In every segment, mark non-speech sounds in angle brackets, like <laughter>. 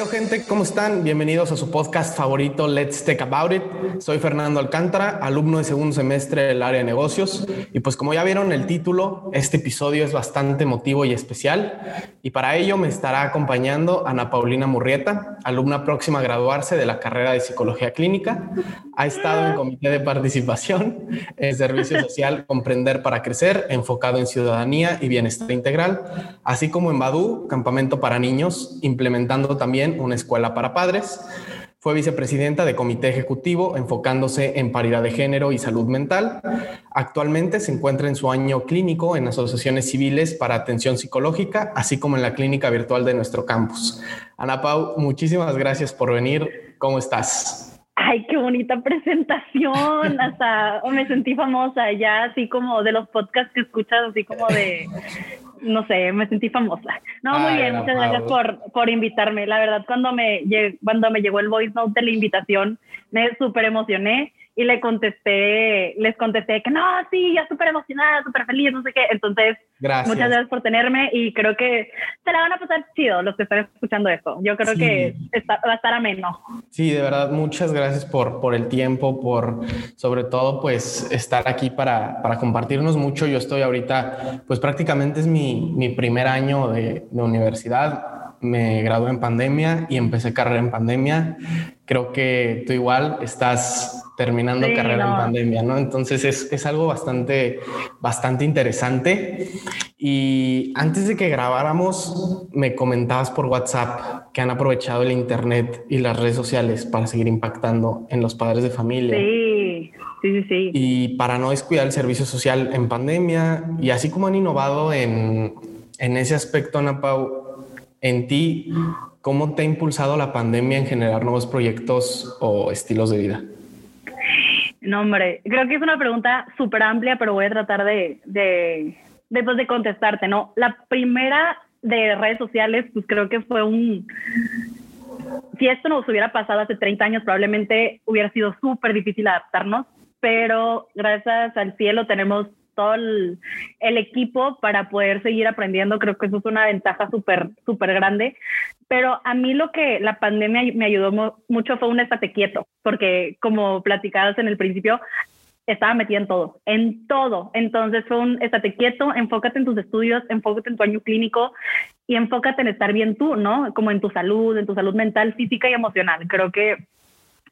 rollo, gente? ¿Cómo están? Bienvenidos a su podcast favorito, Let's Talk About It. Soy Fernando Alcántara, alumno de segundo semestre del área de negocios. Y pues como ya vieron el título, este episodio es bastante emotivo y especial. Y para ello me estará acompañando Ana Paulina Murrieta, alumna próxima a graduarse de la carrera de Psicología Clínica. Ha estado en comité de participación en Servicio <laughs> Social Comprender para Crecer, enfocado en ciudadanía y bienestar integral, así como en Badu, Campamento para Niños, implementando también también una escuela para padres. Fue vicepresidenta de comité ejecutivo enfocándose en paridad de género y salud mental. Actualmente se encuentra en su año clínico en asociaciones civiles para atención psicológica, así como en la clínica virtual de nuestro campus. Ana Pau, muchísimas gracias por venir. ¿Cómo estás? Ay, qué bonita presentación. Hasta me sentí famosa ya, así como de los podcasts que escuchas, así como de no sé, me sentí famosa. No, muy bien, muchas gracias por, por invitarme. La verdad, cuando me, cuando me llegó el voice note de la invitación, me súper emocioné y le contesté, les contesté que no, sí, ya súper emocionada, súper feliz, no sé qué. Entonces, muchas gracias por tenerme y creo que se la van a pasar chido los que están escuchando esto. Yo creo que va a estar ameno. Sí, de verdad, muchas gracias por, por el tiempo, por sobre todo pues estar aquí para, para compartirnos mucho. Yo estoy ahorita, pues prácticamente es mi, mi primer año de, de universidad me gradué en pandemia y empecé carrera en pandemia. Creo que tú igual estás terminando carrera en pandemia, ¿no? Entonces es, es, algo bastante, bastante interesante. Y antes de que grabáramos, me comentabas por WhatsApp que han aprovechado el Internet y las redes sociales para seguir impactando en los padres de familia. Sí, sí, sí. Y para no descuidar el servicio social en pandemia y así como han innovado en, en ese aspecto, Ana Pau, en ti, ¿cómo te ha impulsado la pandemia en generar nuevos proyectos o estilos de vida? No, hombre, creo que es una pregunta súper amplia, pero voy a tratar de, de, después de contestarte, ¿no? La primera de redes sociales, pues creo que fue un... Si esto nos hubiera pasado hace 30 años, probablemente hubiera sido súper difícil adaptarnos, pero gracias al cielo tenemos todo el, equipo para poder seguir aprendiendo. Creo que eso es una ventaja súper, súper grande. Pero a mí lo que la pandemia me ayudó mucho fue un estate quieto, porque como platicabas en el principio, estaba metida en todo, en todo. Entonces fue un estate quieto, enfócate en tus estudios, enfócate en tu año clínico y enfócate en estar bien tú, ¿no? Como en tu salud, en tu salud mental, física y emocional. Creo que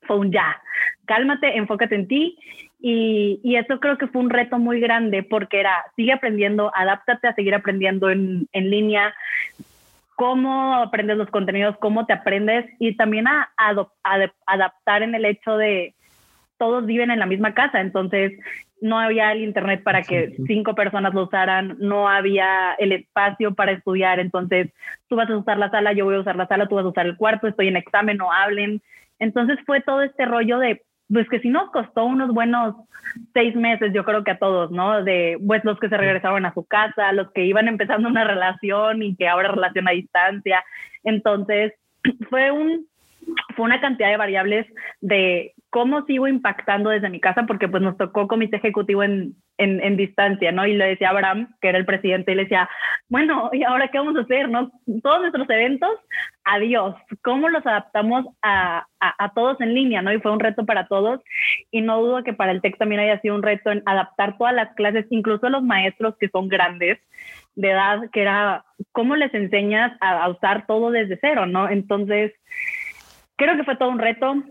fue un ya. Cálmate, enfócate en ti. Y, y, eso creo que fue un reto muy grande porque era, sigue aprendiendo, adáptate a seguir aprendiendo en, en línea, cómo aprendes los contenidos, cómo te aprendes y también a, adaptar en el hecho de todos viven en la misma casa, entonces no había el internet para que cinco personas lo usaran, no había el espacio para estudiar, entonces tú vas a usar la sala, yo voy a usar la sala, tú vas a usar el cuarto, estoy en examen, no hablen. Entonces fue todo este rollo de pues que sí nos costó unos buenos seis meses, yo creo que a todos, ¿no? De pues los que se regresaron a su casa, los que iban empezando una relación y que ahora relación a distancia. Entonces, <clears throat> fue un fue una cantidad de variables de cómo sigo impactando desde mi casa, porque pues nos tocó comité ejecutivo en, en, en, distancia, ¿no? Y le decía a Abraham, que era el presidente, y le decía, bueno, ¿y ahora qué vamos a hacer, no? Todos nuestros eventos, adiós. ¿Cómo los adaptamos a, a, todos en línea, no? Y fue un reto para todos, y no dudo que para el TEC también haya sido un reto en adaptar todas las clases, incluso los maestros que son grandes de edad, que era, ¿cómo les enseñas a, a usar todo desde cero, no? Entonces, creo que fue todo un reto,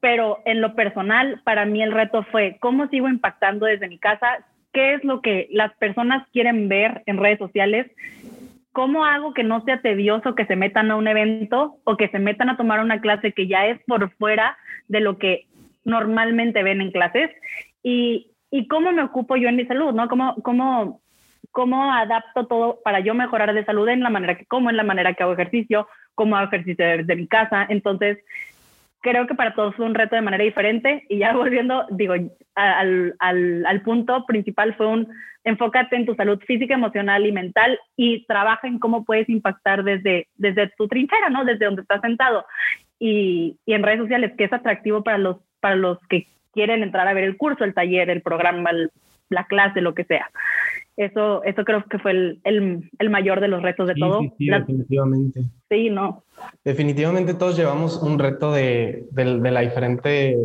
pero en lo personal, para mí el reto fue cómo sigo impactando desde mi casa, qué es lo que las personas quieren ver en redes sociales, cómo hago que no sea tedioso que se metan a un evento o que se metan a tomar una clase que ya es por fuera de lo que normalmente ven en clases y, y cómo me ocupo yo en mi salud, ¿no? Cómo, cómo, cómo adapto todo para yo mejorar de salud en la manera que como, en la manera que hago ejercicio, cómo hago ejercicio desde mi casa. Entonces, creo que para todos fue un reto de manera diferente y ya volviendo, digo, al, al, al, punto principal fue un enfócate en tu salud física, emocional y mental y trabaja en cómo puedes impactar desde, desde tu trinchera, ¿no? Desde donde estás sentado y, y en redes sociales, que es atractivo para los, para los que quieren entrar a ver el curso, el taller, el programa, la clase, lo que sea. Eso, eso creo que fue el, el, el mayor de los retos de todo. Sí, sí, definitivamente. Sí, no. Definitivamente todos llevamos un reto de, de, de, la diferente,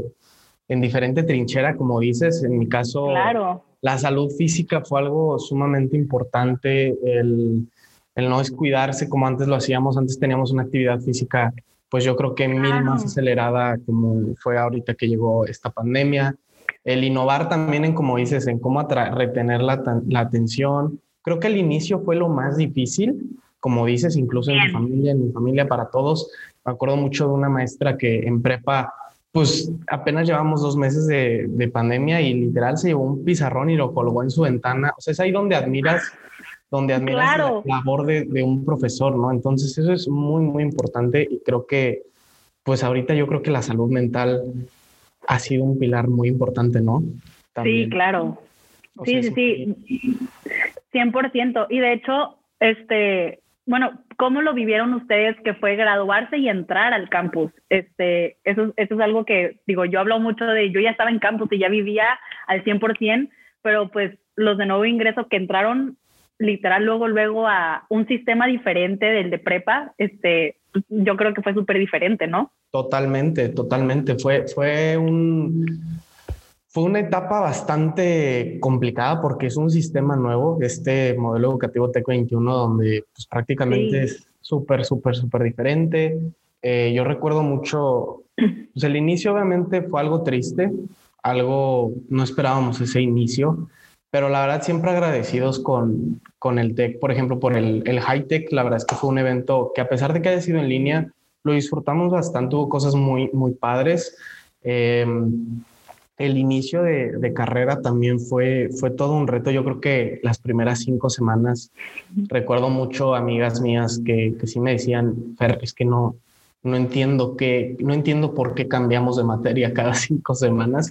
en diferente trinchera, como dices. En mi caso, claro. la salud física fue algo sumamente importante. El, el no descuidarse como antes lo hacíamos. Antes teníamos una actividad física, pues yo creo que mil claro. más acelerada como fue ahorita que llegó esta pandemia el innovar también en, como dices, en cómo retener la, la, atención. Creo que el inicio fue lo más difícil, como dices, incluso en mi familia, en mi familia para todos. Me acuerdo mucho de una maestra que en prepa, pues apenas llevamos dos meses de, de pandemia y literal se llevó un pizarrón y lo colgó en su ventana. O sea, es ahí donde admiras donde admiras claro. la labor de, de, un profesor, ¿no? Entonces eso es muy, muy importante y creo que, pues ahorita yo creo que la salud mental ha sido un pilar muy importante, ¿no? También. Sí, claro. O sí, sea, sí, sí. 100%. Y de hecho, este, bueno, ¿cómo lo vivieron ustedes que fue graduarse y entrar al campus? Este, eso, eso es algo que, digo, yo hablo mucho de, yo ya estaba en campus y ya vivía al 100%, pero pues los de nuevo ingreso que entraron literal luego, luego a un sistema diferente del de prepa, este, yo creo que fue súper diferente, ¿no? Totalmente, totalmente. Fue, fue un, fue una etapa bastante complicada porque es un sistema nuevo, este modelo educativo TEC 21, donde pues, prácticamente sí. es súper, súper, súper diferente. Eh, yo recuerdo mucho, pues el inicio obviamente fue algo triste, algo, no esperábamos ese inicio, pero la verdad siempre agradecidos con, con el TEC, por ejemplo, por el, el High Tech, la verdad es que fue un evento que a pesar de que haya sido en línea, lo disfrutamos bastante, hubo cosas muy, muy padres. Eh, el inicio de, de, carrera también fue, fue todo un reto. Yo creo que las primeras cinco semanas, recuerdo mucho amigas mías que, que sí me decían, Fer, es que no, no entiendo qué, no entiendo por qué cambiamos de materia cada <laughs> cinco semanas,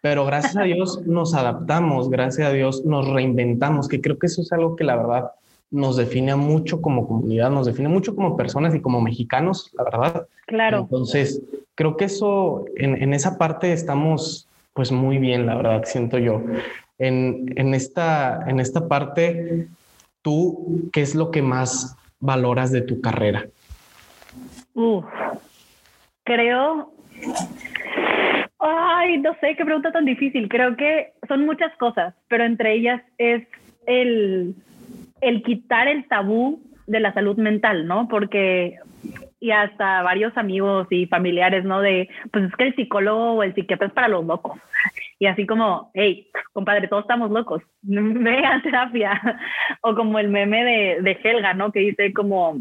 pero gracias a Dios nos adaptamos, gracias a Dios nos reinventamos, que creo que eso es algo que la verdad nos define mucho como comunidad, nos define mucho como personas y como mexicanos, la verdad. Claro. Entonces, creo que eso, en, en esa parte estamos pues muy bien, la verdad, siento yo. En, en, esta, en esta parte, ¿tú qué es lo que más valoras de tu carrera? Uf, creo. Ay, no sé qué pregunta tan difícil. Creo que son muchas cosas, pero entre ellas es el, el quitar el tabú de la salud mental, ¿no? Porque y hasta varios amigos y familiares, ¿no? De, pues es que el psicólogo o el psiquiatra es para los locos. Y así como, hey, compadre, todos estamos locos, <laughs> ve a terapia. <laughs> O como el meme de, de Helga, ¿no? Que dice como,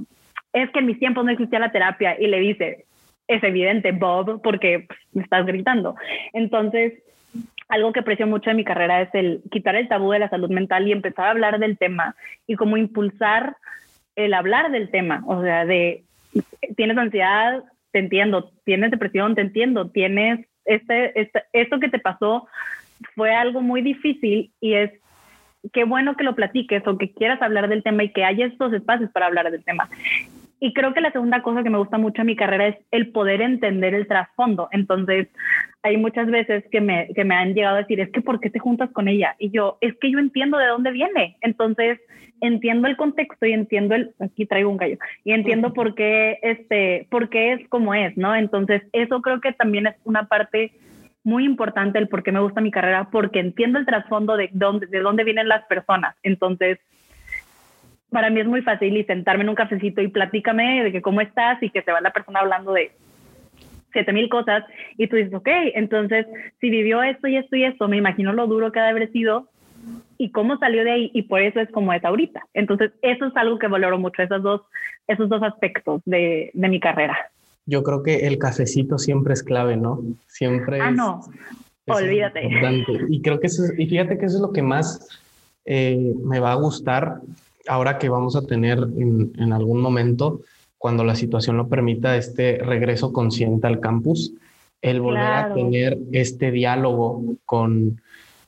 es que en mis tiempos no existía la terapia y le dice, es evidente, Bob, porque me estás gritando. Entonces, algo que aprecio mucho de mi carrera es el quitar el tabú de la salud mental y empezar a hablar del tema y como impulsar el hablar del tema, o sea, de tienes ansiedad, te entiendo, tienes depresión, te entiendo, tienes este, este, esto que te pasó fue algo muy difícil y es qué bueno que lo platiques o que quieras hablar del tema y que haya estos espacios para hablar del tema. Y creo que la segunda cosa que me gusta mucho en mi carrera es el poder entender el trasfondo. Entonces, hay muchas veces que me, que me han llegado a decir, es que ¿por qué te juntas con ella? Y yo, es que yo entiendo de dónde viene. Entonces, entiendo el contexto y entiendo el, aquí traigo un gallo, y entiendo por qué, este, por qué es como es, ¿no? Entonces, eso creo que también es una parte muy importante el por qué me gusta mi carrera, porque entiendo el trasfondo de dónde, de dónde vienen las personas. Entonces, para mí es muy fácil y sentarme en un cafecito y platícame de que cómo estás y que se va la persona hablando de siete mil cosas y tú dices, ok, entonces si vivió esto y esto y esto, me imagino lo duro que ha de haber sido y cómo salió de ahí y por eso es como es ahorita. Entonces eso es algo que valoro mucho, esos dos, esos dos aspectos de, de mi carrera. Yo creo que el cafecito siempre es clave, ¿no? Siempre ah, es, no, es olvídate. Importante. Y creo que eso es, y fíjate que eso es lo que más eh, me va a gustar ahora que vamos a tener en, en, algún momento, cuando la situación lo permita, este regreso consciente al campus, el volver claro. a tener este diálogo con,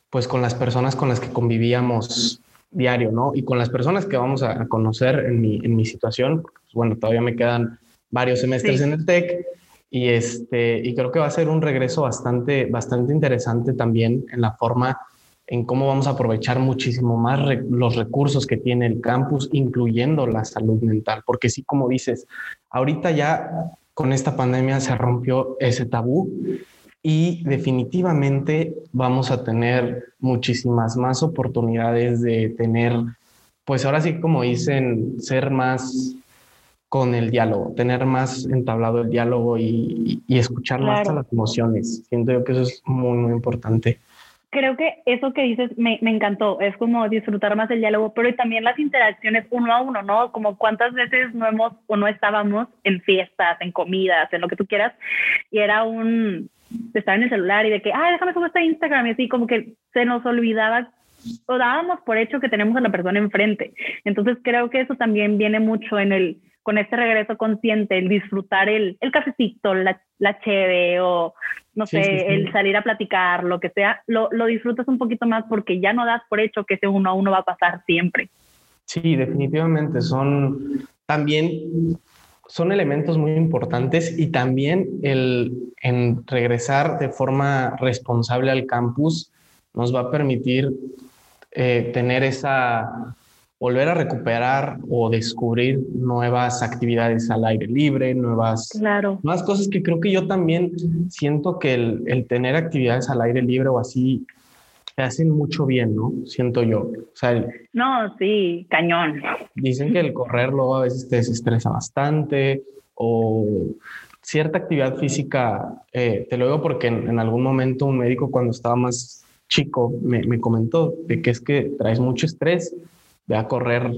pues, con las personas con las que convivíamos diario, ¿no? Y con las personas que vamos a, a conocer en mi, en mi situación, pues, bueno, todavía me quedan varios semestres sí. en el TEC y, este, y creo que va a ser un regreso bastante, bastante interesante también en la forma en cómo vamos a aprovechar muchísimo más los recursos que tiene el campus, incluyendo la salud mental, porque sí, como dices, ahorita ya con esta pandemia se rompió ese tabú y definitivamente vamos a tener muchísimas más oportunidades de tener, pues ahora sí, como dicen, ser más con el diálogo, tener más entablado el diálogo y, escuchar más a las emociones. Siento yo que eso es muy, muy importante creo que eso que dices me, me, encantó, es como disfrutar más el diálogo, pero también las interacciones uno a uno, ¿no? Como cuántas veces no hemos o no estábamos en fiestas, en comidas, en lo que tú quieras, y era un, estar en el celular y de que, ah, déjame subir este Instagram, y así como que se nos olvidaba o dábamos por hecho que tenemos a la persona enfrente. Entonces creo que eso también viene mucho en el, con este regreso consciente, el disfrutar el, el cafecito, la, la cheve o no sé, el salir a platicar, lo que sea, lo, lo disfrutas un poquito más porque ya no das por hecho que ese uno a uno va a pasar siempre. Sí, definitivamente son también son elementos muy importantes y también el en regresar de forma responsable al campus nos va a permitir eh, tener esa, volver a recuperar o descubrir nuevas actividades al aire libre, nuevas, claro. nuevas cosas que creo que yo también siento que el, el tener actividades al aire libre o así te hacen mucho bien, ¿no? Siento yo. O sea, no, sí, cañón. Dicen que el correr luego a veces te desestresa bastante o cierta actividad física, eh, te lo digo porque en, en, algún momento un médico cuando estaba más chico me, me, comentó de que es que traes mucho estrés, ve a correr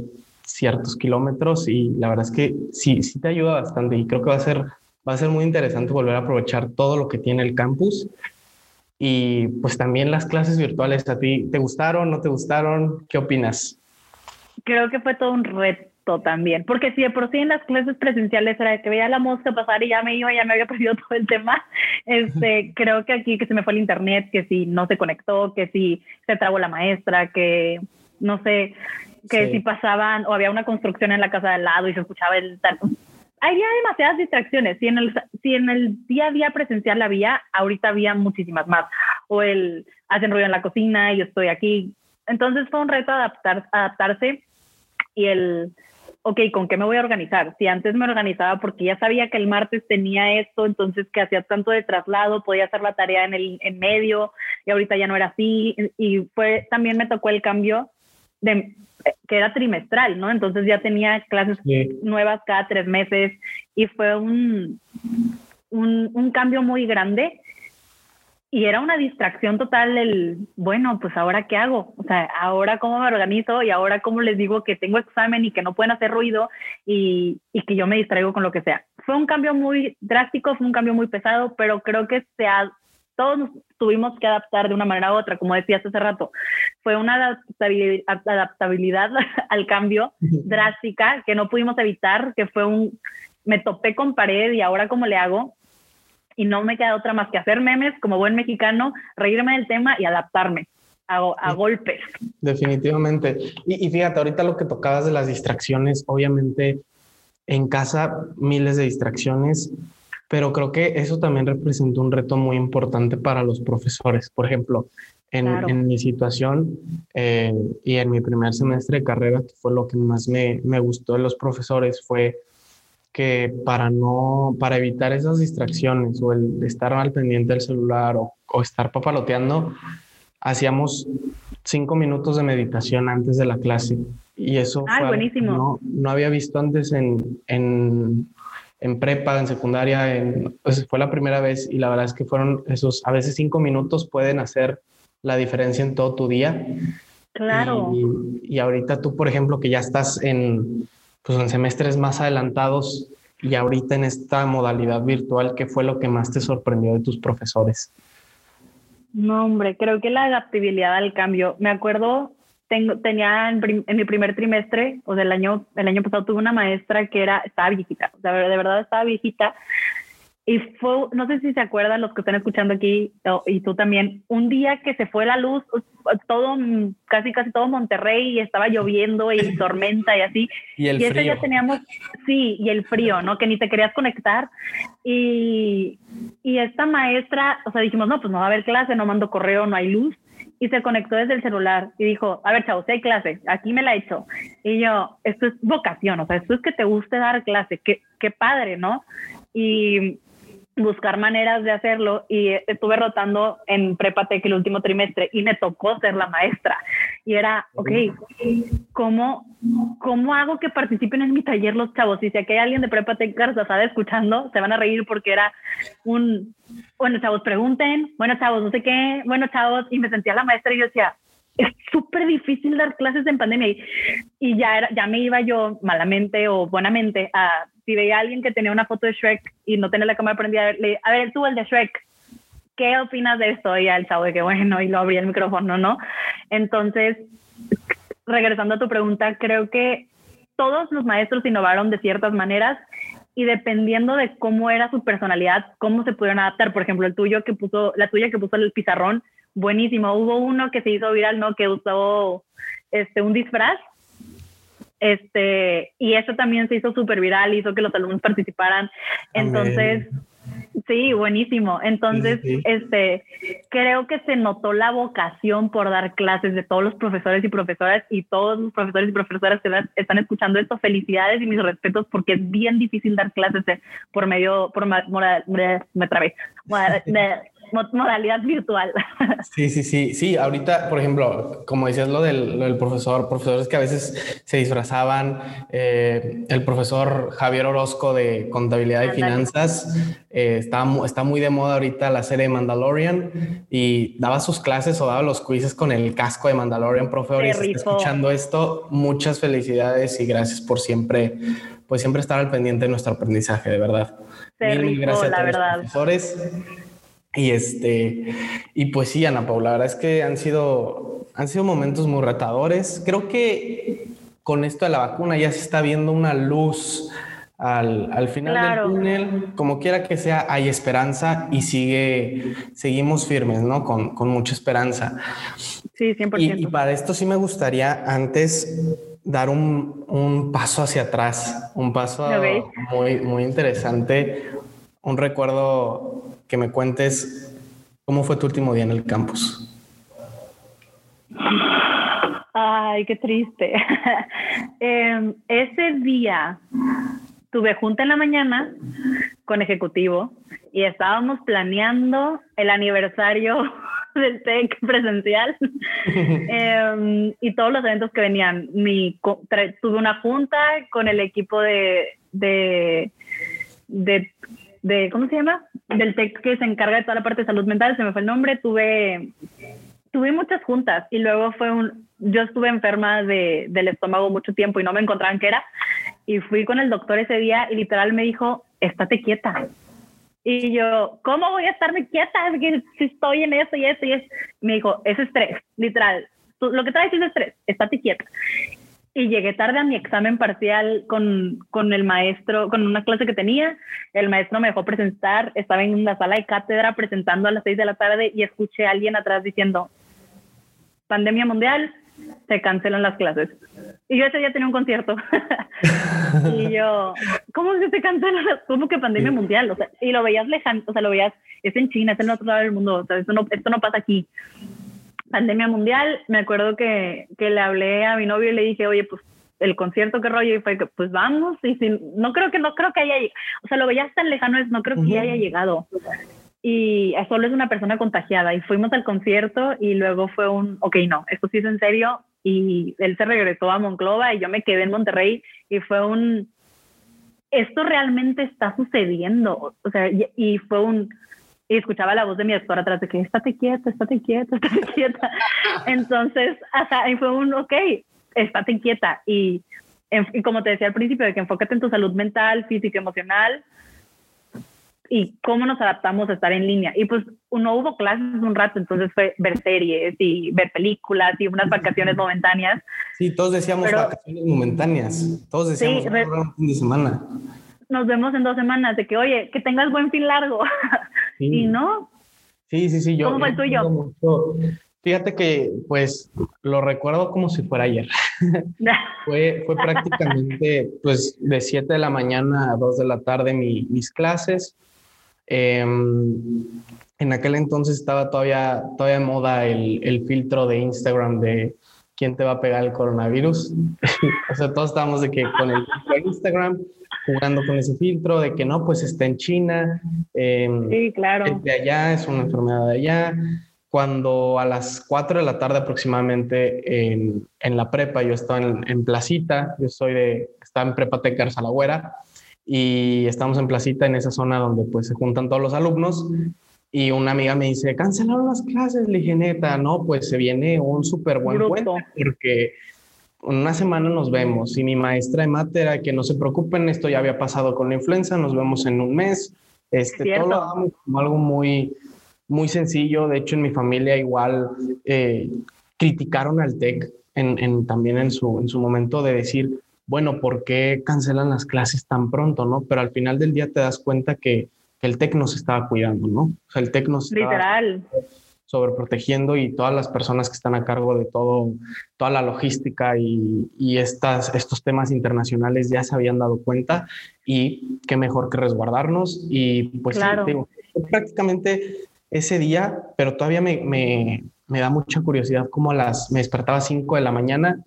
ciertos kilómetros y la verdad es que sí, sí te ayuda bastante y creo que va a ser, va a ser muy interesante volver a aprovechar todo lo que tiene el campus y pues también las clases virtuales, ¿a ti te gustaron, no te gustaron? ¿Qué opinas? Creo que fue todo un reto también, porque si de por sí en las clases presenciales era que veía la mosca pasar y ya me iba, ya me había <laughs> perdido todo el tema, este, <laughs> creo que aquí que se me fue el internet, que si no se conectó, que si se trabó la maestra, que no sé, que si pasaban o había una construcción en la casa de al lado y se escuchaba el había demasiadas distracciones. Si en, el, si en el día a día presencial había, ahorita había muchísimas más. O el hacen ruido en la cocina y yo estoy aquí. Entonces fue un reto adaptar, adaptarse y el, ok, ¿con qué me voy a organizar? Si antes me organizaba porque ya sabía que el martes tenía esto, entonces que hacía tanto de traslado, podía hacer la tarea en el en medio y ahorita ya no era así. Y fue, también me tocó el cambio de que era trimestral, ¿no? Entonces ya tenía clases nuevas cada tres meses y fue un, un, un, cambio muy grande y era una distracción total el, bueno, pues ahora qué hago, o sea, ahora cómo me organizo y ahora cómo les digo que tengo examen y que no pueden hacer ruido y, y que yo me distraigo con lo que sea. Fue un cambio muy drástico, fue un cambio muy pesado, pero creo que se ha, todos tuvimos que adaptar de una manera u otra, como decías hace rato. Fue una adaptabilidad, <laughs> al cambio drástica que no pudimos evitar, que fue un, me topé con pared y ahora cómo le hago. Y no me queda otra más que hacer memes como buen mexicano, reírme del tema y adaptarme. A, a, golpes. Definitivamente. Y, y, fíjate, ahorita lo que tocabas de las distracciones, obviamente en casa miles de distracciones, pero creo que eso también representa un reto muy importante para los profesores. Por ejemplo, en, en mi situación eh, y en mi primer semestre de carrera, que fue lo que más me, me gustó de los profesores, fue que para no, para evitar esas distracciones o el estar al pendiente del celular o, o estar papaloteando, hacíamos cinco minutos de meditación antes de la clase. Y eso ah, buenísimo. No, no había visto antes en, en en prepa, en secundaria, en, pues fue la primera vez y la verdad es que fueron esos, a veces cinco minutos pueden hacer la diferencia en todo tu día. Claro. Y, ahorita tú, por ejemplo, que ya estás en, pues en semestres más adelantados y ahorita en esta modalidad virtual, ¿qué fue lo que más te sorprendió de tus profesores? No, hombre, creo que la adaptabilidad al cambio. Me acuerdo tengo, tenía en, mi primer trimestre, o del año, el año pasado tuve una maestra que era, estaba viejita, o sea, de verdad estaba viejita. Y fue, no sé si se acuerdan los que están escuchando aquí, y tú también, un día que se fue la luz, todo, casi casi todo Monterrey, y estaba lloviendo y <laughs> tormenta y así. Y el y ese día teníamos, sí, y el frío, ¿no? Que ni te querías conectar. Y, y esta maestra, o sea, dijimos, no, pues no va a haber clase, no mando correo, no hay luz y se conectó desde el celular y dijo, a ver, chavos, hay clase, aquí me la he hecho. Y yo, esto es vocación, o sea, esto es que te guste dar clase, qué, qué padre, ¿no? Y buscar maneras de hacerlo y estuve rotando en Prepatec el último trimestre y me tocó ser la maestra. Y era, ok, ¿cómo, ¿cómo hago que participen en mi taller los chavos? Y si aquí hay alguien de Prepatec Garzazada escuchando, se van a reír porque era un, bueno, chavos, pregunten, bueno, chavos, no sé qué, bueno, chavos, y me sentía la maestra y yo decía, es súper difícil dar clases en pandemia y, y ya, era, ya me iba yo malamente o buenamente a si veía a alguien que tenía una foto de Shrek y no tenía la cámara prendida, le, a ver, tú el de Shrek, ¿qué opinas de esto? Y al chavo de que bueno, y lo abrí el micrófono, ¿no? Entonces, regresando a tu pregunta, creo que todos los maestros innovaron de ciertas maneras y dependiendo de cómo era su personalidad, cómo se pudieron adaptar. Por ejemplo, el tuyo que puso, la tuya que puso el pizarrón, buenísimo. Hubo uno que se hizo viral, ¿no? Que usó este, un disfraz este, y eso también se hizo súper viral, hizo que los alumnos participaran. Entonces, sí, buenísimo. Entonces, este, creo que se notó la vocación por dar clases de todos los profesores y profesoras y todos los profesores y profesoras que están escuchando esto. Felicidades y mis respetos porque es bien difícil dar clases por medio, por, me, me, me trabé, <laughs> modalidad virtual. <laughs> Sí, sí, sí, sí. Ahorita, por ejemplo, como decías lo del, profesor, profesores que a veces se disfrazaban, eh, el profesor Javier Orozco de contabilidad y finanzas, eh, está, está muy de moda ahorita la serie de Mandalorian y daba sus clases o daba los quizzes con el casco de Mandalorian, profe, escuchando esto, muchas felicidades y gracias por siempre, pues siempre estar al pendiente de nuestro aprendizaje, de verdad. Mil, gracias a todos los profesores. Y este, y pues sí, Ana Paula, la verdad es que han sido, han sido momentos muy retadores. Creo que con esto de la vacuna ya se está viendo una luz al, al final del túnel. Como quiera que sea, hay esperanza y sigue, seguimos firmes, ¿no? Con, con mucha esperanza. Sí, 100%. Y, y, para esto sí me gustaría antes dar un, un paso hacia atrás, un paso muy, muy interesante, un recuerdo que me cuentes cómo fue tu último día en el campus. Ay, qué triste. <laughs> Em, ese día tuve junta en la mañana con ejecutivo y estábamos planeando el aniversario <laughs> del TEC presencial <laughs> em, y todos los eventos que venían. Mi, tuve una junta con el equipo de, de, de de, ¿cómo se llama? Del TEC que se encarga de toda la parte de salud mental, se me fue el nombre, tuve, tuve muchas juntas y luego fue un, yo estuve enferma de, del estómago mucho tiempo y no me encontraban qué era y fui con el doctor ese día y literal me dijo, estate quieta. Y yo, ¿cómo voy a estarme quieta? Es que si estoy en esto y esto y esto. Me dijo, es estrés, literal. lo que traes es estrés, estate quieta y llegué tarde a mi examen parcial con, con, el maestro, con una clase que tenía. El maestro me dejó presentar, estaba en la sala de cátedra presentando a las seis de la tarde y escuché a alguien atrás diciendo, pandemia mundial, se cancelan las clases. Y yo ese día tenía un concierto. <laughs> y yo, ¿cómo que se cancelan? ¿Cómo que pandemia mundial? O sea, y lo veías lejano, o sea, lo veías, es en China, es en otro lado del mundo, o sea, esto no, esto no pasa aquí pandemia mundial, me acuerdo que, que, le hablé a mi novio y le dije, oye, pues el concierto que rollo y fue que pues vamos y si, no creo que no creo que haya o sea lo veías tan lejano es no creo que haya llegado. Y solo es una persona contagiada y fuimos al concierto y luego fue un ok no esto sí es en serio y él se regresó a Monclova y yo me quedé en Monterrey y fue un esto realmente está sucediendo o sea y fue un y escuchaba la voz de mi doctor atrás de que estate quieta, estate quieta, estate <laughs> quieta. Entonces, hasta ahí fue un, ok, estate quieta. Y, y, como te decía al principio, de que enfócate en tu salud mental, física, emocional y cómo nos adaptamos a estar en línea. Y pues no hubo clases un rato, entonces fue ver series y ver películas y unas vacaciones momentáneas. Sí, todos decíamos vacaciones momentáneas. Todos decíamos sí, un fin de semana nos vemos en dos semanas, de que, oye, que tengas buen fin largo. <laughs> y no. Sí, sí, sí. Yo, ¿Cómo fue el tuyo? Fíjate que, pues, lo recuerdo como si fuera ayer. <laughs> fue, fue prácticamente, pues, de 7 de la mañana a 2 de la tarde mis clases. Em, en aquel entonces estaba todavía, todavía de moda el, el filtro de Instagram de quién te va a pegar el coronavirus. <laughs> o sea, todos estábamos de que con el Instagram jugando con ese filtro, de que no, pues está en China. Em, sí, claro. Es de allá, es una enfermedad de allá. Cuando a las 4 de la tarde aproximadamente en, en la prepa, yo estaba en, en, Placita, yo soy de, estaba en Prepa Tecar Salagüera, y estamos en Placita, en esa zona donde pues se juntan todos los alumnos, y una amiga me dice, cancelaron las clases, le dije, neta, no, pues se viene un súper buen cuento porque una semana nos vemos. Y mi maestra de mate era que no se preocupen, esto ya había pasado con la influenza, nos vemos en un mes. Este, todo lo como algo muy, muy sencillo. De hecho, en mi familia igual eh, criticaron al TEC en, en, también en su, en su momento de decir, bueno, ¿por qué cancelan las clases tan pronto? ¿no? Pero al final del día te das cuenta que que el TEC nos estaba cuidando, ¿no? O sea, el TEC nos Literal. Sobreprotegiendo y todas las personas que están a cargo de todo, toda la logística y, y estas, estos temas internacionales ya se habían dado cuenta y qué mejor que resguardarnos y pues claro. digo, prácticamente ese día, pero todavía me, me, me da mucha curiosidad cómo las, me despertaba a 5 de la mañana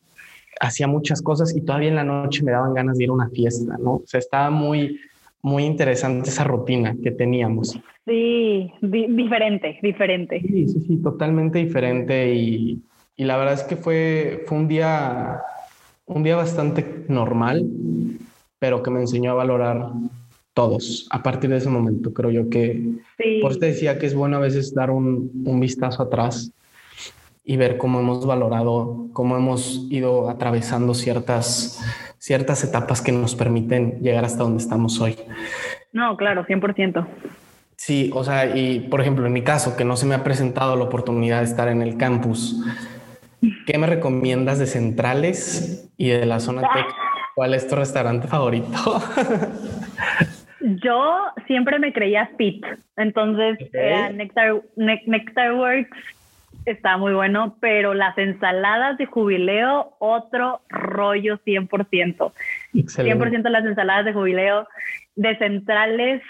hacía muchas cosas y todavía en la noche me daban ganas de ir a una fiesta, ¿no? O sea, estaba muy, muy interesante esa rutina que teníamos. Sí, di diferente, diferente. Sí, sí, sí, totalmente diferente y, y, la verdad es que fue, fue un día, un día bastante normal, pero que me enseñó a valorar todos a partir de ese momento. Creo yo que, sí. por eso te decía que es bueno a veces dar un, un vistazo atrás y ver cómo hemos valorado, cómo hemos ido atravesando ciertas ciertas etapas que nos permiten llegar hasta donde estamos hoy. No, claro, 100%. Sí, o sea, y por ejemplo, en mi caso, que no se me ha presentado la oportunidad de estar en el campus, ¿qué me recomiendas de Centrales y de la zona Tech? ¿Cuál es tu restaurante favorito? <laughs> Yo siempre me creía fit, entonces okay. eh, Nectar, ne Nectar Works está muy bueno, pero las ensaladas de jubileo, otro rollo 100%. Excelente. 100% las ensaladas de jubileo. De centrales,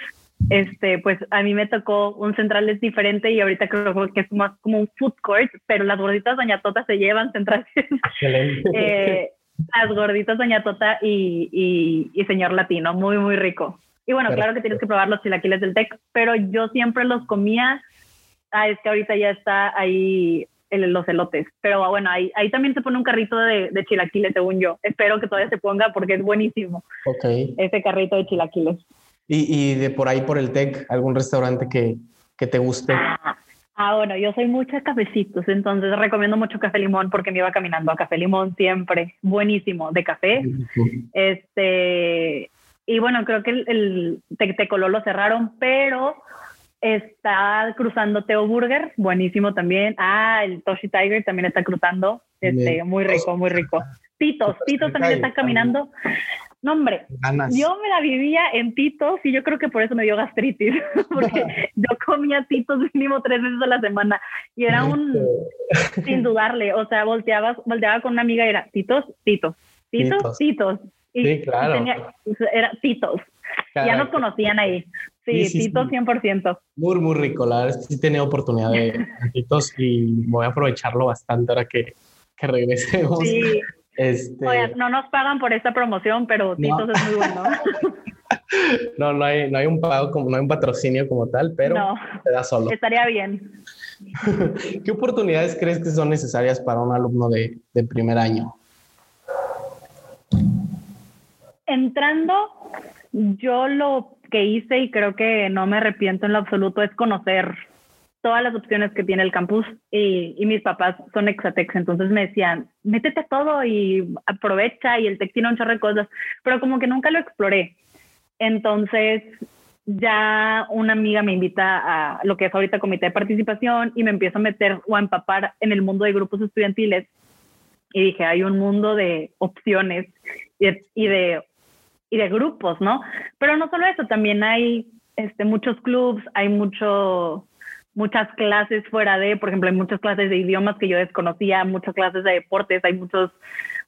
este, pues a mí me tocó un centrales diferente y ahorita creo que es más como un food court, pero las gorditas Doña Tota se llevan centrales. <laughs> eh, las gorditas Doña Tota y, y, y, señor latino, muy, muy rico. Y bueno, Perfecto. claro que tienes que probar los chilaquiles del TEC, pero yo siempre los comía ah, es que ahorita ya está ahí el, los elotes. Pero bueno, ahí, ahí también se pone un carrito de, de, chilaquiles, según yo. Espero que todavía se ponga porque es buenísimo. Ok. Ese carrito de chilaquiles. ¿Y, y de por ahí, por el TEC, algún restaurante que, que te guste? Ah, ah, bueno, yo soy mucho de cafecitos, entonces recomiendo mucho Café Limón porque me iba caminando a Café Limón siempre. Buenísimo, de café. Este. Y bueno, creo que el, el lo cerraron, pero Está cruzando Teo Burger, buenísimo también. Ah, el Toshi Tiger también está cruzando. Este, muy rico, muy rico. Titos, Titos también está caminando. No, hombre, Ganas. yo me la vivía en Titos y yo creo que por eso me dio gastritis, <laughs> porque <laughs> yo comía Titos mínimo tres veces a la semana y era un, <laughs> sin dudarle, o sea, volteaba, volteaba con una amiga y era Titos, Titos, Titos, Titos. Y sí, claro. Tenía, era Titos. Caray. Ya nos conocían ahí. Sí, Tito sí. 100%. Muy, muy rico. La verdad es que sí tenía oportunidad de <laughs> Titos y voy a aprovecharlo bastante ahora que, que regresemos. Sí. Este... Oye, no nos pagan por esta promoción, pero Titos no. es muy bueno. <laughs> no, no hay, no hay un pago, como, no hay un patrocinio como tal, pero no, te da solo. Estaría bien. <laughs> ¿Qué oportunidades crees que son necesarias para un alumno de, de primer año? Entrando, yo lo que hice y creo que no me arrepiento en lo absoluto es conocer todas las opciones que tiene el campus y, y, mis papás son exatex, entonces me decían, métete a todo y aprovecha y el tech tiene un chorro de cosas, pero como que nunca lo exploré. Entonces ya una amiga me invita a lo que es ahorita comité de participación y me empiezo a meter o a empapar en el mundo de grupos estudiantiles y dije, hay un mundo de opciones y de, y de y de grupos, ¿no? Pero no solo eso, también hay este, muchos clubs, hay mucho, muchas clases fuera de, por ejemplo, hay muchas clases de idiomas que yo desconocía, muchas clases de deportes, hay muchos,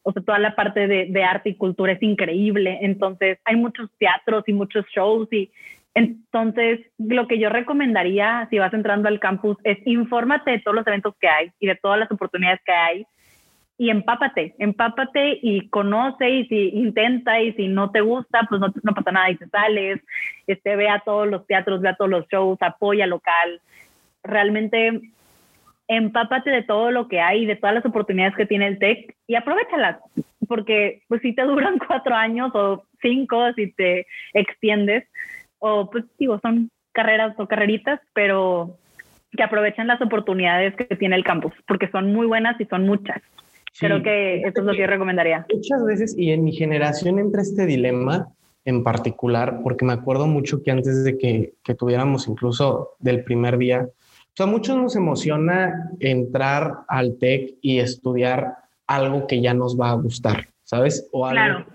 o sea, toda la parte de, de arte y cultura es increíble, entonces hay muchos teatros y muchos shows y, Entonces, lo que yo recomendaría si vas entrando al campus es infórmate de todos los eventos que hay y de todas las oportunidades que hay y empápate, empápate y conoce y si intenta y si no te gusta, pues no, no pasa nada y te sales, este, ve a todos los teatros, ve a todos los shows, apoya local. Realmente empápate de todo lo que hay, de todas las oportunidades que tiene el TEC y aprovechalas, porque pues si te <laughs> duran cuatro años o cinco, si te extiendes, o pues digo, son carreras o carreritas, pero que aprovechen las oportunidades que tiene el campus, porque son muy buenas y son muchas. Creo que eso es lo que yo recomendaría. Muchas veces, y en mi generación entra este dilema en particular, porque me acuerdo mucho que antes de que, que tuviéramos incluso del primer día, o sea, a muchos nos emociona entrar al TEC y estudiar algo que ya nos va a gustar, ¿sabes? O algo,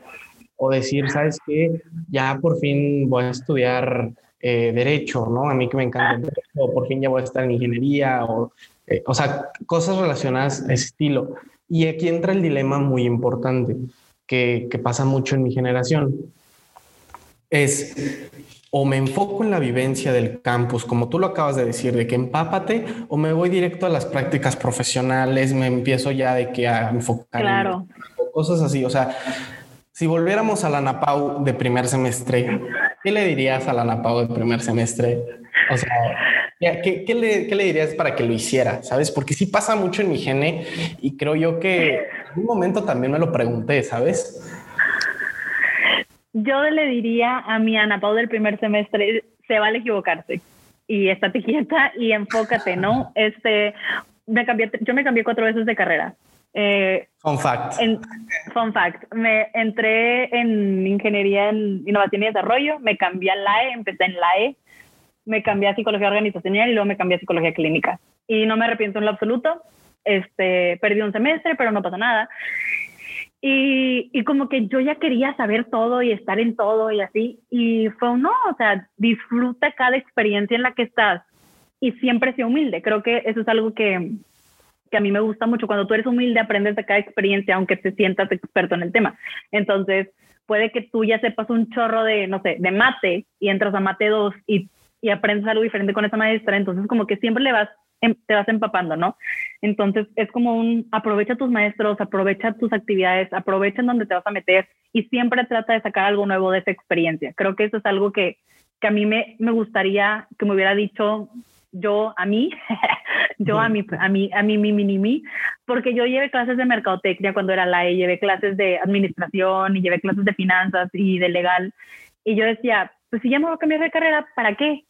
O decir, ¿sabes qué? Ya por fin voy a estudiar eh, derecho, ¿no? A mí que me encanta el derecho, o por fin ya voy a estar en ingeniería, o, eh, o sea, cosas relacionadas a ese estilo. Y aquí entra el dilema muy importante que, que pasa mucho en mi generación. Es o me enfoco en la vivencia del campus, como tú lo acabas de decir, de que empápate, o me voy directo a las prácticas profesionales, me empiezo ya de que a enfocar claro. en cosas así. O sea, si volviéramos a la NAPAU de primer semestre, ¿qué le dirías a la NAPAU de primer semestre? O sea, ¿qué, qué, le, ¿qué, le, dirías para que lo hiciera? ¿Sabes? Porque sí pasa mucho en mi gene y creo yo que en un momento también me lo pregunté, ¿sabes? Yo le diría a mi Ana Pau del primer semestre, se vale equivocarse y estate quieta y enfócate, ¿no? <laughs> Este, me cambié, yo me cambié cuatro veces de carrera. Eh, fun fact. En, fun fact. Me entré en ingeniería en innovación y desarrollo, me cambié a LAE, empecé en LAE, me cambié a psicología organizacional y luego me cambié a psicología clínica. Y no me arrepiento en lo absoluto. Este, perdí un semestre, pero no pasa nada. Y, y, como que yo ya quería saber todo y estar en todo y así. Y fue un no, o sea, disfruta cada experiencia en la que estás y siempre sea humilde. Creo que eso es algo que, que a mí me gusta mucho. Cuando tú eres humilde, aprendes de cada experiencia, aunque te sientas experto en el tema. Entonces, puede que tú ya sepas un chorro de, no sé, de mate y entras a mate 2 y, y aprendes algo diferente con esa maestra. Entonces, como que siempre le vas Em, te vas empapando, ¿no? Entonces es como un aprovecha tus maestros, aprovecha tus actividades, aprovecha en donde te vas a meter y siempre trata de sacar algo nuevo de esa experiencia. Creo que eso es algo que, que a mí me, me gustaría que me hubiera dicho yo a mí, <laughs> yo a mí, a mí, a mí, mi, mi, mi, porque yo llevé clases de mercadotecnia cuando era la E, llevé clases de administración y llevé clases de finanzas y de legal. Y yo decía, pues si ya me voy a cambiar de carrera, ¿para qué?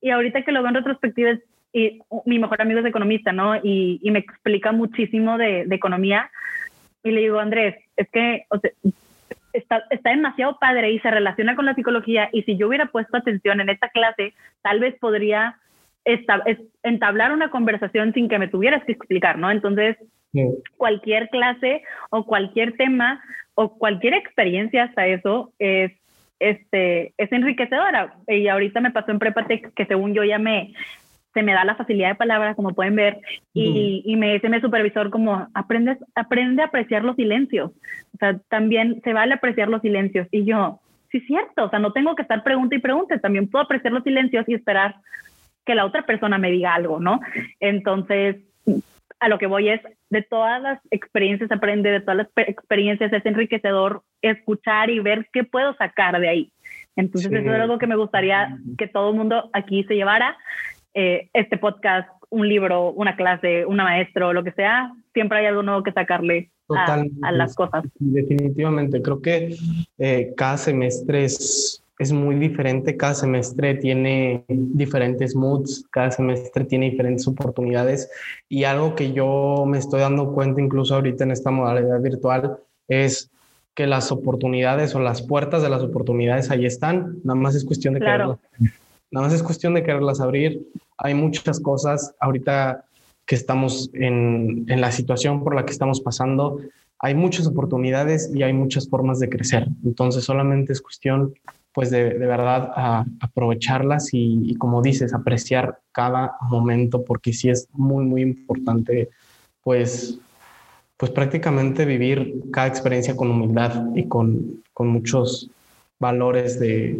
Y ahorita que lo veo en retrospectiva es, y mi mejor amigo es economista, ¿no? Y, y me explica muchísimo de, de, economía. Y le digo, Andrés, es que o sea, está, está demasiado padre y se relaciona con la psicología. Y si yo hubiera puesto atención en esta clase, tal vez podría esta, entablar una conversación sin que me tuvieras que explicar, ¿no? Entonces, sí. cualquier clase o cualquier tema o cualquier experiencia hasta eso es este, es enriquecedora. Y ahorita me pasó en Prepatec que según yo ya me, se me da la facilidad de palabra, como pueden ver, y, y me dice mi supervisor como, aprendes, aprende a apreciar los silencios. O sea, también se vale apreciar los silencios. Y yo, sí cierto, o sea, no tengo que estar pregunta y pregunta, también puedo apreciar los silencios y esperar que la otra persona me diga algo, ¿no? Entonces, a lo que voy es, de todas las experiencias aprende, de todas las experiencias es enriquecedor escuchar y ver qué puedo sacar de ahí. Entonces, sí. eso es algo que me gustaría que todo el mundo aquí se llevara eh, este podcast, un libro, una clase, una maestro, lo que sea, siempre hay algo nuevo que sacarle a, a, las cosas. Definitivamente, creo que eh, cada semestre es, es muy diferente, cada semestre tiene diferentes moods, cada semestre tiene diferentes oportunidades y algo que yo me estoy dando cuenta incluso ahorita en esta modalidad virtual es que las oportunidades o las puertas de las oportunidades ahí están, nada más es cuestión de claro. quererlas. Nada más es cuestión de quererlas abrir. Hay muchas cosas ahorita que estamos en, en, la situación por la que estamos pasando. Hay muchas oportunidades y hay muchas formas de crecer. Entonces solamente es cuestión, pues, de, de verdad a, aprovecharlas y, y, como dices, apreciar cada momento porque sí es muy, muy importante, pues, pues prácticamente vivir cada experiencia con humildad y con, con muchos valores de,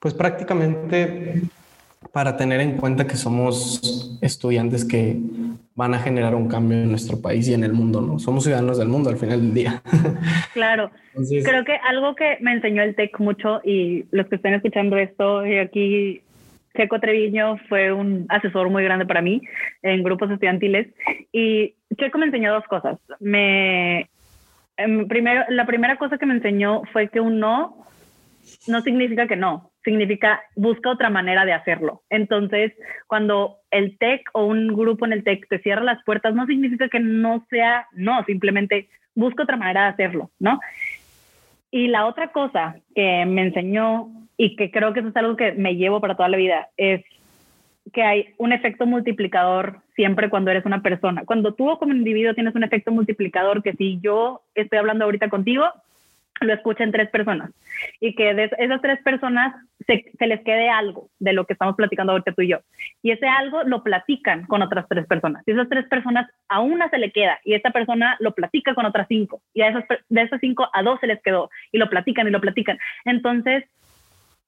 Pues prácticamente para tener en cuenta que somos estudiantes que van a generar un cambio en nuestro país y en el mundo, ¿no? Somos ciudadanos del mundo al final del día. <laughs> Claro. Creo que algo que me enseñó el TEC mucho y los que estén escuchando esto y aquí Checo Treviño fue un asesor muy grande para mí en grupos estudiantiles y Checo me enseñó dos cosas. Me, em, primero, la primera cosa que me enseñó fue que un no no significa que no, significa busca otra manera de hacerlo. Entonces, cuando el TEC o un grupo en el TEC te cierra las puertas, no significa que no sea no, simplemente busca otra manera de hacerlo, ¿no? Y la otra cosa que me enseñó y que creo que eso es algo que me llevo para toda la vida es que hay un efecto multiplicador siempre cuando eres una persona. Cuando tú como individuo tienes un efecto multiplicador que si yo estoy hablando ahorita contigo, lo escuchen tres personas y que de esas tres personas se, se, les quede algo de lo que estamos platicando ahorita tú y yo. Y ese algo lo platican con otras tres personas. Y esas tres personas a una se le queda y esta persona lo platica con otras cinco. Y a esas, de esas cinco a dos se les quedó y lo platican y lo platican. Entonces,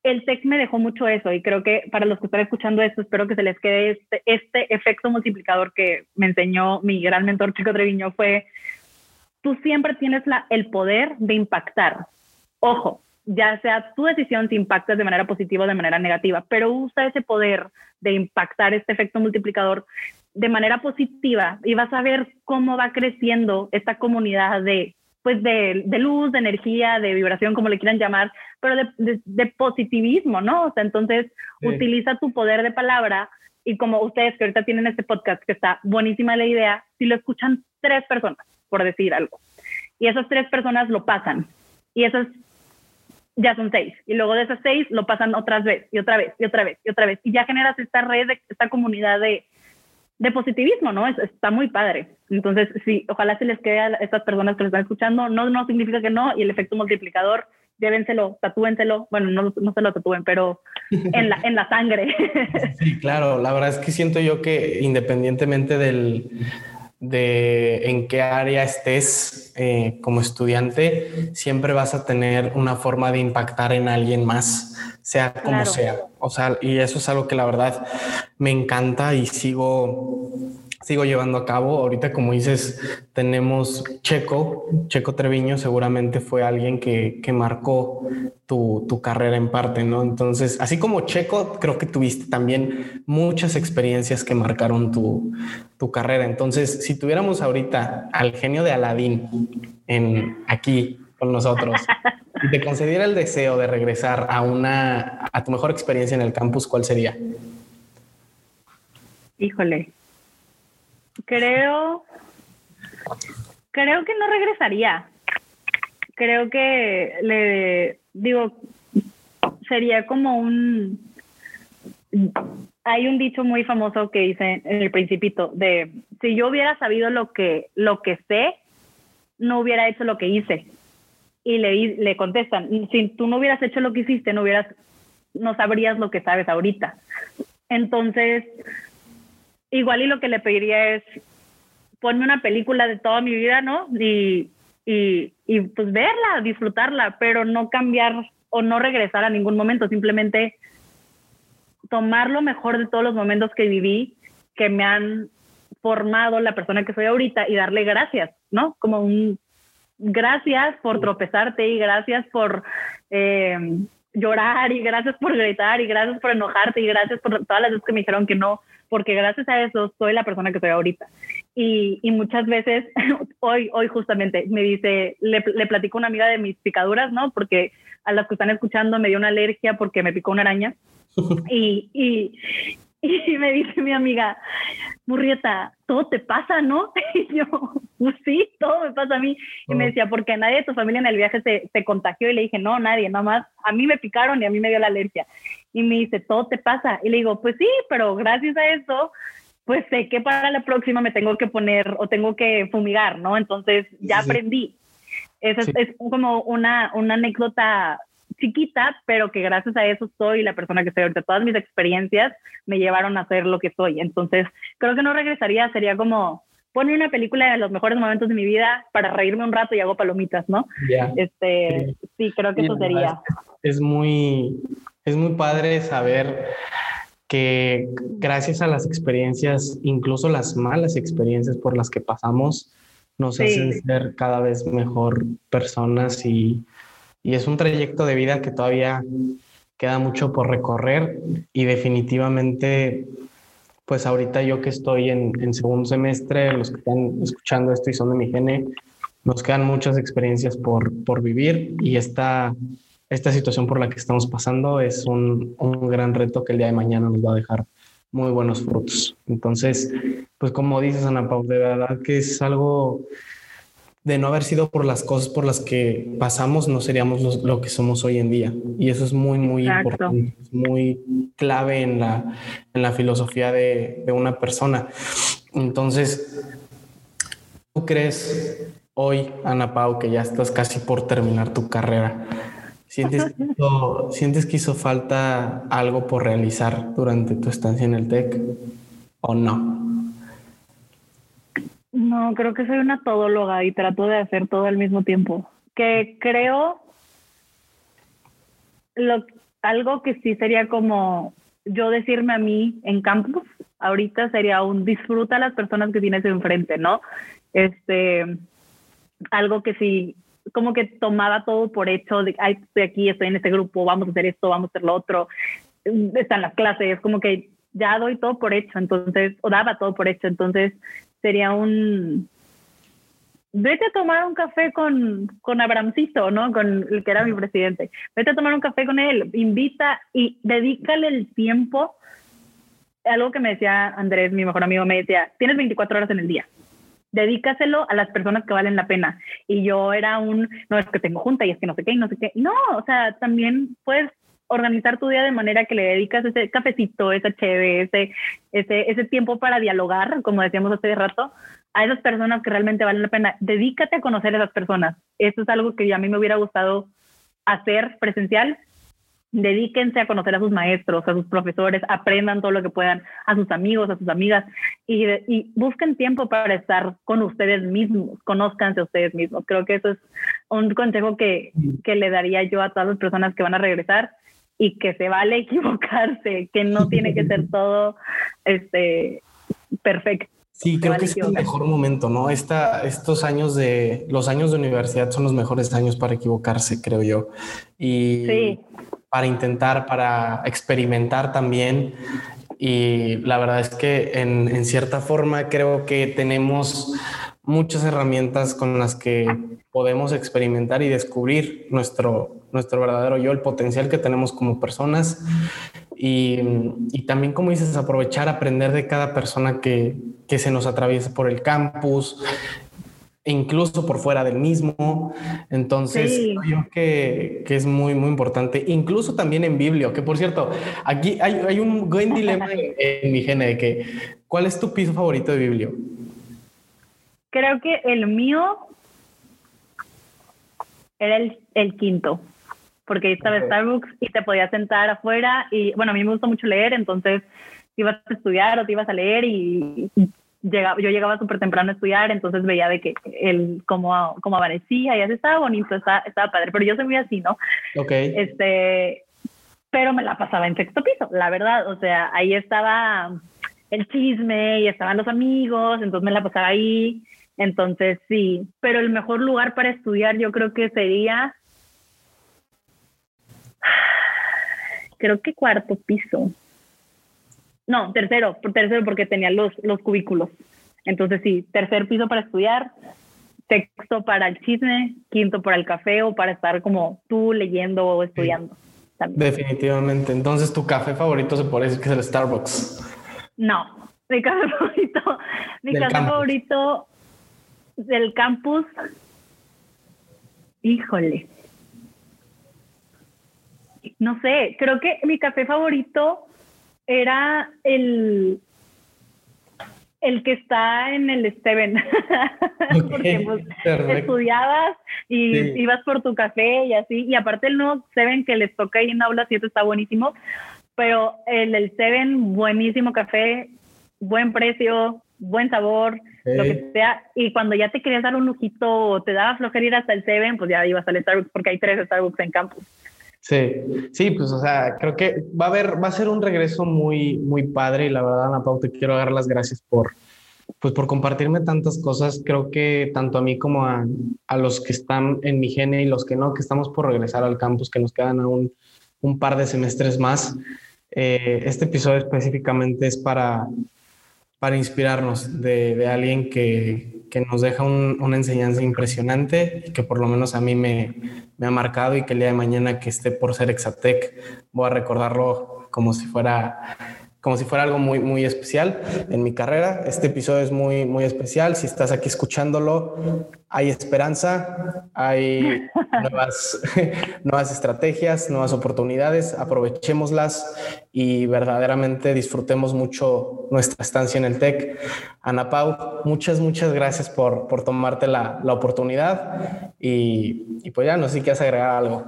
el TEC me dejó mucho eso y creo que para los que están escuchando esto, espero que se les quede este, este efecto multiplicador que me enseñó mi gran mentor Chico Treviño fue tú siempre tienes la, el poder de impactar. Ojo, ya sea tu decisión si impactas de manera positiva o de manera negativa, pero usa ese poder de impactar este efecto multiplicador de manera positiva y vas a ver cómo va creciendo esta comunidad de pues de, de luz, de energía, de vibración, como le quieran llamar, pero de, de, positivismo, ¿no? O sea, entonces utiliza tu poder de palabra y como ustedes que ahorita tienen este podcast que está buenísima la idea, si lo escuchan tres personas, por decir algo. Y esas tres personas lo pasan. Y esas ya son seis. Y luego de esas seis lo pasan otras vez y otra vez y otra vez y otra vez. Y ya generas esta red, esta comunidad de, de positivismo, ¿no? está muy padre. Entonces, sí, ojalá se les quede a estas personas que lo están escuchando. No, no significa que no. Y el efecto multiplicador, llévenselo, tatúenselo. Bueno, no, no se lo tatúen, pero en la, en la sangre. <laughs> Sí, claro. La verdad es que siento yo que independientemente del de en qué área estés eh, como estudiante, siempre vas a tener una forma de impactar en alguien más, sea como sea. O sea, y eso es algo que la verdad me encanta y sigo sigo llevando a cabo. Ahorita, como dices, tenemos Checo, Checo Treviño seguramente fue alguien que, que marcó tu, tu, carrera en parte, ¿no? Entonces, así como Checo, creo que tuviste también muchas experiencias que marcaron tu, tu carrera. Entonces, si tuviéramos ahorita al genio de Aladín en, aquí con nosotros <laughs> y te concediera el deseo de regresar a una a tu mejor experiencia en el campus, ¿cuál sería? Híjole, Creo, creo que no regresaría. Creo que le digo, sería como un, hay un dicho muy famoso que dice en el principito de si yo hubiera sabido lo que lo que sé no hubiera hecho lo que hice y le, le contestan si tú no hubieras hecho lo que hiciste no hubieras no sabrías lo que sabes ahorita entonces igual y lo que le pediría es ponme una película de toda mi vida, ¿no? Y, y, y pues verla, disfrutarla, pero no cambiar o no regresar a ningún momento, simplemente tomar lo mejor de todos los momentos que viví, que me han formado la persona que soy ahorita y darle gracias, ¿no? Como un gracias por tropezarte y gracias por eh, llorar y gracias por gritar y gracias por enojarte y gracias por todas las veces que me dijeron que no, porque gracias a eso soy la persona que soy ahorita. Y, y muchas veces, <laughs> hoy, hoy justamente, me dice, le, le platico a una amiga de mis picaduras, ¿no? Porque a las que están escuchando me dio una alergia porque me picó una araña. <laughs> y, y, <laughs> y me dice mi amiga, Murrieta, todo te pasa, ¿no? <laughs> Y yo, pues sí, todo me pasa a mí. Y me oh. decía, porque nadie de tu familia en el viaje se, se contagió. Y le dije, no, nadie, nada más a mí me picaron y a mí me dio la alergia. Y me dice, todo te pasa. Y le digo, pues sí, pero gracias a eso, pues sé que para la próxima me tengo que poner o tengo que fumigar, ¿no? Entonces ya aprendí. Eso es, es, como una, una anécdota chiquita, pero que gracias a eso soy la persona que soy ahorita. Todas mis experiencias me llevaron a ser lo que soy. Entonces, creo que no regresaría, sería como poner una película de los mejores momentos de mi vida para reírme un rato y hago palomitas, ¿no? Este, sí. creo que eso sería. Es muy, es muy padre saber que gracias a las experiencias, incluso las malas experiencias por las que pasamos, nos hacen ser cada vez mejor personas y, y es un trayecto de vida que todavía queda mucho por recorrer y definitivamente, pues ahorita yo que estoy en, en, segundo semestre, los que están escuchando esto y son de mi gene, nos quedan muchas experiencias por, por vivir y esta, esta situación por la que estamos pasando es un, un gran reto que el día de mañana nos va a dejar muy buenos frutos. Entonces, pues como dices, Ana Pau, de verdad que es algo de no haber sido por las cosas por las que pasamos, no seríamos lo que somos hoy en día. Y eso es muy, muy importante, es muy clave en la, en la filosofía de, de una persona. Entonces, ¿tú crees hoy, Ana Pau, que ya estás casi por terminar tu carrera? ¿Sientes que, hizo, <laughs> ¿Sientes que hizo falta algo por realizar durante tu estancia en el TEC o no? No, creo que soy una todóloga y trato de hacer todo al mismo tiempo. Que creo lo, algo que sí sería como yo decirme a mí en campus, ahorita sería un disfruta a las personas que tienes enfrente, ¿no? Este, algo que sí, como que tomaba todo por hecho, de, ay, estoy aquí, estoy en este grupo, vamos a hacer esto, vamos a hacer lo otro, están las clases, como que ya doy todo por hecho, entonces, o daba todo por hecho, entonces sería un, vete a tomar un café con, con Abramcito, ¿no? Con el que era mi presidente. Vete a tomar un café con él, invita y dedícale el tiempo. Algo que me decía Andrés, mi mejor amigo, me decía, tienes 24 horas en el día. Dedícaselo a las personas que valen la pena. Y yo era un, no es que tengo junta y es que no sé qué y no sé qué. No, o sea, también puedes organizar tu día de manera que le dedicas ese cafecito, ese cheve, ese, ese, ese tiempo para dialogar, como decíamos hace rato, a esas personas que realmente valen la pena. Dedícate a conocer a esas personas. Eso es algo que a mí me hubiera gustado hacer presencial. Dedíquense a conocer a sus maestros, a sus profesores, aprendan todo lo que puedan, a sus amigos, a sus amigas y, y busquen tiempo para estar con ustedes mismos, conózcanse a ustedes mismos. Creo que eso es un consejo que, que le daría yo a todas las personas que van a regresar y que se vale <laughs> equivocarse, que no tiene que ser todo este, perfecto. Sí, creo que es el mejor momento, ¿no? Esta, estos años de, los años de universidad son los mejores años para equivocarse, creo yo. Y para intentar, para experimentar también. Y la verdad es que en, en cierta forma creo que tenemos muchas herramientas con las que podemos experimentar y descubrir nuestro, nuestro verdadero yo, el potencial que tenemos como personas y, y también, como dices, aprovechar, aprender de cada persona que, que se nos atraviesa por el campus, incluso por fuera del mismo. Entonces, yo creo que, que, es muy, muy importante. Incluso también en Biblio, que por cierto, aquí hay, hay un buen dilema en, <laughs> en mi gene de que, ¿cuál es tu piso favorito de Biblio? Creo que el mío era el, el quinto, porque estaba okay. Starbucks y te podías sentar afuera y bueno, a mí me gusta mucho leer, entonces ibas a estudiar o te ibas a leer y, y llegaba, yo llegaba súper temprano a estudiar, entonces veía de que el cómo, cómo amanecía y así estaba bonito, estaba, estaba padre, pero yo soy muy así, ¿no? Ok. Este, pero me la pasaba en sexto piso, la verdad, o sea, ahí estaba el chisme y estaban los amigos, entonces me la pasaba ahí entonces, sí, pero el mejor lugar para estudiar yo creo que sería, creo que cuarto piso. No, tercero, tercero porque tenía los, los cubículos. Entonces, sí, tercer piso para estudiar, sexto para el chisme, quinto para el café o para estar como tú leyendo o estudiando. También. Definitivamente. Entonces, ¿tu café favorito se puede decir que es el Starbucks? No, mi café <laughs> favorito, mi café campus. favorito del campus, híjole. No sé, creo que mi café favorito era el, el que está en el Steven. <laughs> Okay, Porque pues, estudiabas y sí. ibas por tu café y así. Y aparte el nuevo Steven que les toca ahí en aula 7 está buenísimo. Pero el, el Steven, buenísimo café, buen precio, buen sabor, lo que sea. Y cuando ya te querías dar un lujito o te daba flojera ir hasta el Seven, pues ya ibas al Starbucks porque hay tres Starbucks en campus. Sí, sí, pues o sea, creo que va a haber, va a ser un regreso muy, muy padre y la verdad, Ana Pau, te quiero dar las gracias por, pues por compartirme tantas cosas. Creo que tanto a mí como a, a los que están en mi gene y los que no, que estamos por regresar al campus, que nos quedan aún un par de semestres más. Eh, este episodio específicamente es para, para inspirarnos de, de alguien que, que, nos deja un, una enseñanza impresionante y que por lo menos a mí me, me, ha marcado y que el día de mañana que esté por ser Exatec voy a recordarlo como si fuera como si fuera algo muy, muy especial en mi carrera. Este episodio es muy, muy especial. Si estás aquí escuchándolo, hay esperanza, hay <laughs> nuevas, <laughs> nuevas estrategias, nuevas oportunidades. Aprovechémoslas y verdaderamente disfrutemos mucho nuestra estancia en el TEC. Ana Pau, muchas, muchas gracias por, por tomarte la, la oportunidad y, y, pues ya no sé si quieres agregar algo.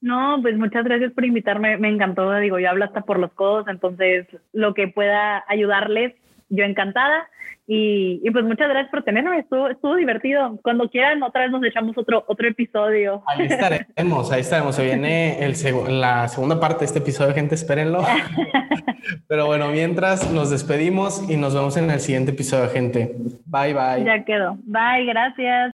No, pues muchas gracias por invitarme. Me encantó, digo, yo hablo hasta por los codos, entonces lo que pueda ayudarles, yo encantada. Y, y, pues muchas gracias por tenerme, estuvo, estuvo divertido. Cuando quieran, otra vez nos echamos otro, otro episodio. Ahí estaremos, ahí estaremos. Se viene el seg la segunda parte de este episodio, gente, espérenlo. <laughs> Pero bueno, mientras nos despedimos y nos vemos en el siguiente episodio, gente. Bye, bye. Ya quedó. Bye, gracias.